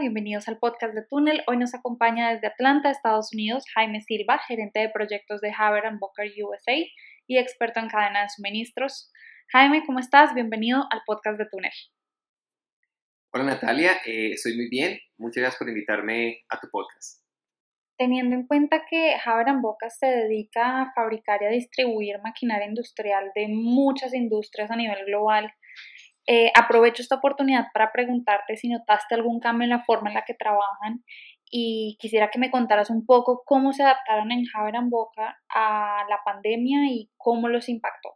bienvenidos al podcast de Túnel. Hoy nos acompaña desde Atlanta, Estados Unidos, Jaime Silva, gerente de proyectos de Haber Bocker USA y experto en cadena de suministros. Jaime, ¿cómo estás? Bienvenido al podcast de Túnel. Hola Natalia, eh, estoy muy bien. Muchas gracias por invitarme a tu podcast. Teniendo en cuenta que Haber Boca se dedica a fabricar y a distribuir maquinaria industrial de muchas industrias a nivel global, eh, aprovecho esta oportunidad para preguntarte si notaste algún cambio en la forma en la que trabajan y quisiera que me contaras un poco cómo se adaptaron en Haber Boca a la pandemia y cómo los impactó.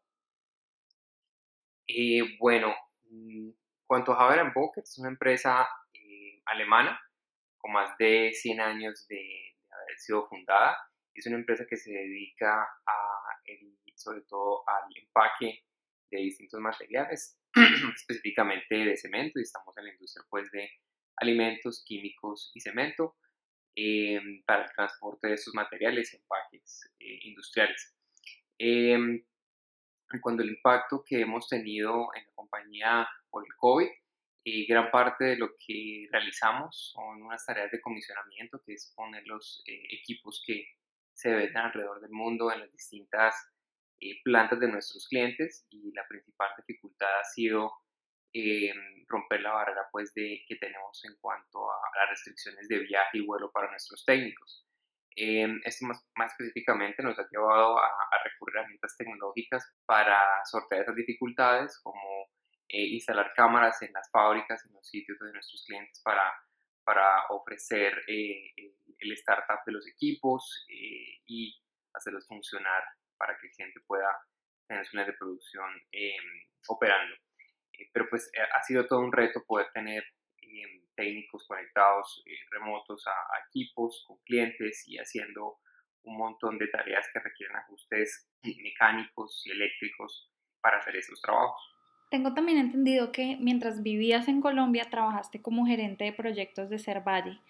Eh, bueno, mm, cuanto a Haber Boca, es una empresa eh, alemana con más de 100 años de, haber sido fundada. Es una empresa que se dedica a, sobre todo al empaque de distintos materiales específicamente de cemento y estamos en la industria pues de alimentos, químicos y cemento eh, para el transporte de estos materiales y empaques eh, industriales. Eh, cuando el impacto que hemos tenido en la compañía por el COVID, gran parte de lo que realizamos son unas tareas de comisionamiento, que es poner los equipos que se venden alrededor del mundo en las distintas eh, plantas de nuestros clientes y la principal dificultad ha sido eh, romper la barrera pues, de, que tenemos en cuanto a las restricciones de viaje y vuelo para nuestros técnicos. Eh, esto más, específicamente nos ha llevado a, recurrir a herramientas tecnológicas para sortear esas dificultades, como instalar cámaras en las fábricas, en los sitios de nuestros clientes para, para ofrecer el startup de los equipos y hacerlos funcionar para que el cliente pueda tener su de producción em, operando. Eh, pero pues eh, ha sido todo un reto poder tener em, técnicos conectados eh, remotos a, equipos con clientes y haciendo un montón de tareas que requieren ajustes mecánicos y eléctricos para hacer esos trabajos. Tengo también entendido que mientras vivías en Colombia trabajaste como gerente de proyectos de Cervalle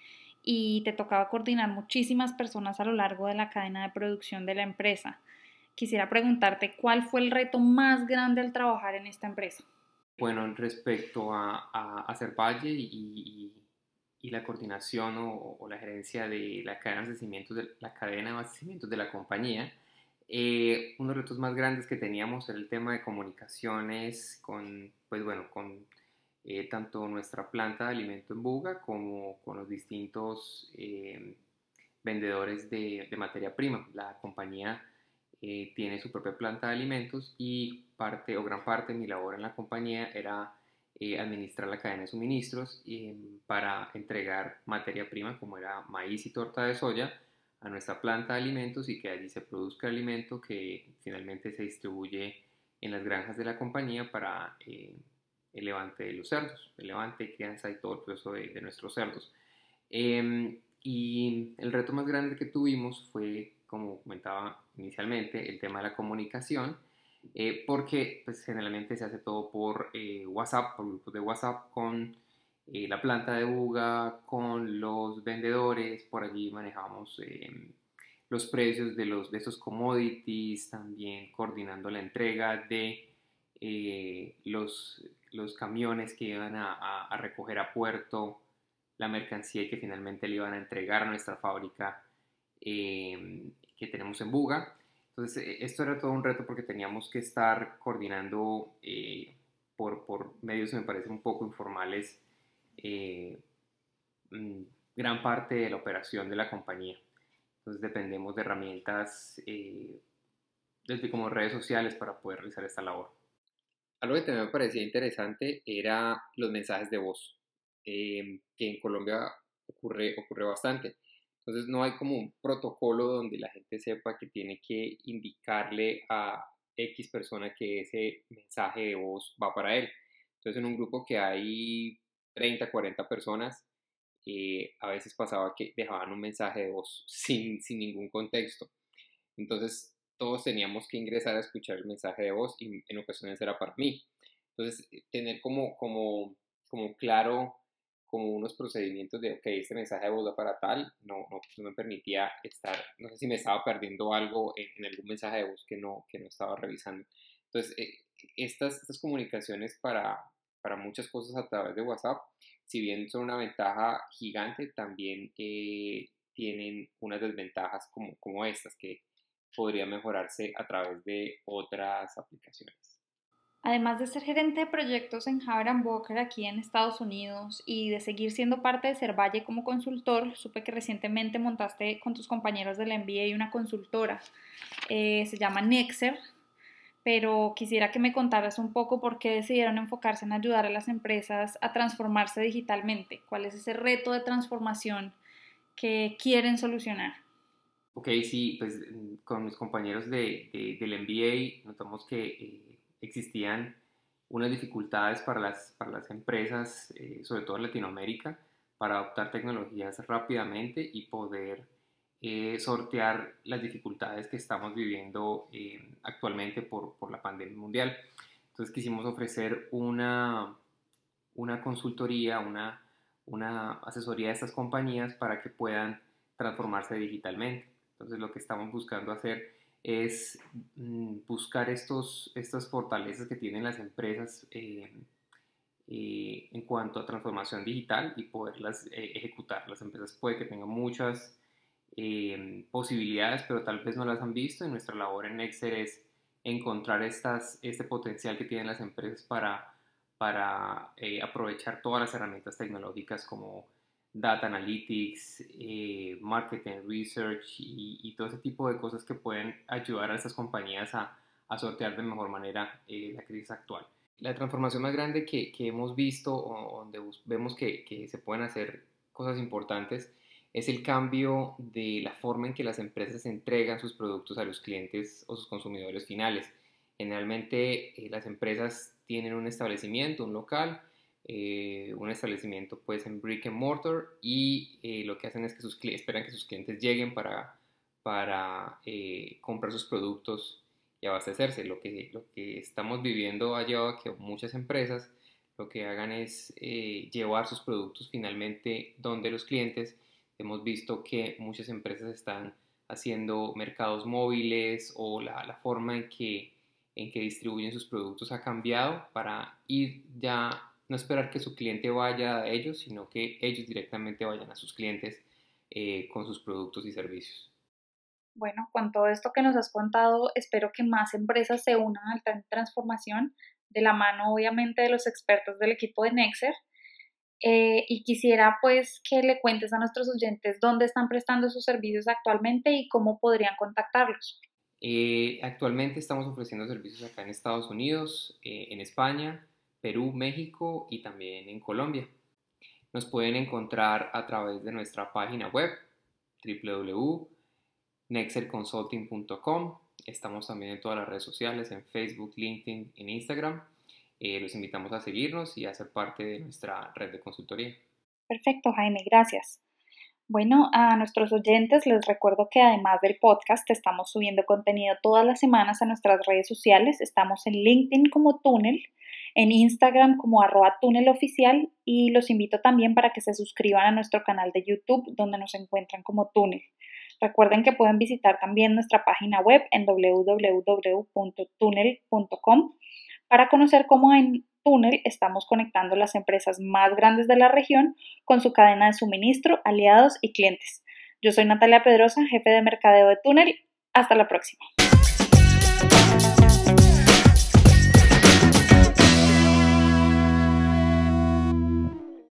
y te tocaba coordinar muchísimas personas a lo largo de la cadena de producción de la empresa quisiera preguntarte cuál fue el reto más grande al trabajar en esta empresa. Bueno, respecto a, a, hacer Valle y, y, la coordinación o, la gerencia de la cadena de abastecimientos de la cadena de abastecimientos de la compañía, eh, uno de los retos más grandes que teníamos era el tema de comunicaciones con, pues bueno, con eh, tanto nuestra planta de alimento en Buga como con los distintos eh, vendedores de, de, materia prima. La compañía eh, tiene su propia planta de alimentos y parte o gran parte de mi labor en la compañía era eh, administrar la cadena de suministros em, para entregar materia prima como era maíz y torta de soya a nuestra planta de alimentos y que allí se produzca alimento que finalmente se distribuye en las granjas de la compañía para eh, el levante de los cerdos, el levante, crianza y todo el proceso de, de nuestros cerdos. Em, y el reto más grande que tuvimos fue como comentaba inicialmente, el tema de la comunicación, eh, porque pues, generalmente se hace todo por eh, WhatsApp, por grupos de WhatsApp con eh, la planta de Buga, con los vendedores, por allí manejamos los precios de, los, de esos commodities, también coordinando la entrega de los, los camiones que iban a, a recoger a puerto la mercancía y que finalmente le iban a entregar a nuestra fábrica eh, que tenemos en Buga. Entonces, e, esto era todo un reto porque teníamos que estar coordinando eh, por, por, medios, me parece, un poco informales, eh, mm, gran parte de la operación de la compañía. Entonces, dependemos de herramientas eh, desde como redes sociales para poder realizar esta labor. Algo que también me parecía interesante era los mensajes de voz, que en Colombia ocurre, ocurre bastante. Entonces no hay como un protocolo donde la gente sepa que tiene que indicarle a X persona que ese mensaje de voz va para él. Entonces en un grupo que hay 30, 40 personas, eh, a veces pasaba que dejaban un mensaje de voz sin, sin ningún contexto. Entonces todos teníamos que ingresar a escuchar el mensaje de voz y en ocasiones era para mí. Entonces tener como, como, como claro como unos procedimientos de, ok, este mensaje de voz va para tal, no, no, no, me permitía estar, no sé si me estaba perdiendo algo en, algún mensaje de voz que no, que no estaba revisando. Entonces, eh, estas, estas comunicaciones para, para muchas cosas a través de WhatsApp si bien son una ventaja gigante, también eh, tienen unas desventajas como, como estas, que podría mejorarse a través de otras aplicaciones. Además de ser gerente de proyectos en Haber Boker aquí en Estados Unidos y de seguir siendo parte de Cervalle como consultor, supe que recientemente montaste con tus compañeros de la MBA una consultora. Eh, se llama Nexer, pero quisiera que me contaras un poco por qué decidieron enfocarse en ayudar a las empresas a transformarse digitalmente. ¿Cuál es ese reto de transformación que quieren solucionar? Ok, sí, pues con mis compañeros de, del MBA notamos que... Eh, existían unas dificultades para las, para las empresas, eh, sobre todo en Latinoamérica, para adoptar tecnologías rápidamente y poder eh, sortear las dificultades que estamos viviendo eh, actualmente por, por, la pandemia mundial. Entonces quisimos ofrecer una, una consultoría, una, una asesoría a estas compañías para que puedan transformarse digitalmente. Entonces lo que estamos buscando hacer es mm, buscar estos, estas fortalezas que tienen las empresas eh, eh, en cuanto a transformación digital y poderlas eh, ejecutar. Las empresas puede que tengan muchas posibilidades, pero tal vez no las han visto. Y nuestra labor en Nexer es encontrar estas, este potencial que tienen las empresas para, para aprovechar todas las herramientas tecnológicas como data analytics, eh, marketing research y, todo ese tipo de cosas que pueden ayudar a estas compañías a, sortear de mejor manera eh, la crisis actual. La transformación más grande que, hemos visto, o donde vemos que, que, se pueden hacer cosas importantes, es el cambio de la forma en que las empresas entregan sus productos a los clientes o sus consumidores finales. Generalmente eh, las empresas tienen un establecimiento, un local, eh, un establecimiento pues en brick and mortar y eh, lo que hacen es que sus, esperan que sus clientes lleguen para, para eh, comprar sus productos y abastecerse. Lo que, lo que estamos viviendo ha llevado a que muchas empresas lo que hagan es llevar sus productos finalmente donde los clientes. Hemos visto que muchas empresas están haciendo mercados móviles o la, la forma en que, en que distribuyen sus productos ha cambiado para ir ya no esperar que su cliente vaya a ellos, sino que ellos directamente vayan a sus clientes eh, con sus productos y servicios. Bueno, con todo esto que nos has contado, espero que más empresas se unan al tren de transformación, de la mano obviamente de los expertos del equipo de Nexer. Eh, y quisiera pues que le cuentes a nuestros oyentes dónde están prestando sus servicios actualmente y cómo podrían contactarlos. Eh, actualmente estamos ofreciendo servicios acá en Estados Unidos, en España, Perú, México y también en Colombia. Nos pueden encontrar a través de nuestra página web www.nexerconsulting.com. Estamos también en todas las redes sociales, en Facebook, LinkedIn, en Instagram. Eh, los invitamos a seguirnos y a ser parte de nuestra red de consultoría. Perfecto, Jaime, gracias. Bueno, a nuestros oyentes les recuerdo que además del podcast estamos subiendo contenido todas las semanas a nuestras redes sociales. Estamos en LinkedIn como Túnel en Instagram como arroba túneloficial y los invito también para que se suscriban a nuestro canal de YouTube donde nos encuentran como túnel. Recuerden que pueden visitar también nuestra página web en www.tunnel.com para conocer cómo en Túnel estamos conectando las empresas más grandes de la región con su cadena de suministro, aliados y clientes. Yo soy Natalia Pedrosa, jefe de mercadeo de Túnel. Hasta la próxima.